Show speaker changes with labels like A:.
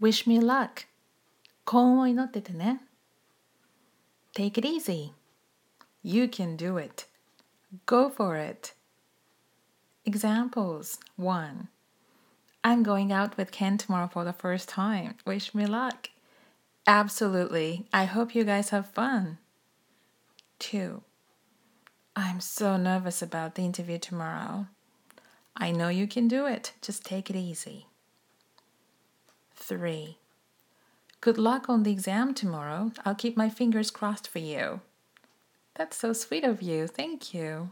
A: Wish me luck. 幸運を祈っててね。Take it easy. You can do it. Go for it. Examples 1. I'm going out with Ken tomorrow for the first time. Wish me luck. Absolutely. I hope you guys have fun. 2. I'm so nervous about the interview tomorrow. I know you can do it. Just take it easy. 3. Good luck on the exam tomorrow. I'll keep my fingers crossed for you. That's so sweet of you. Thank you.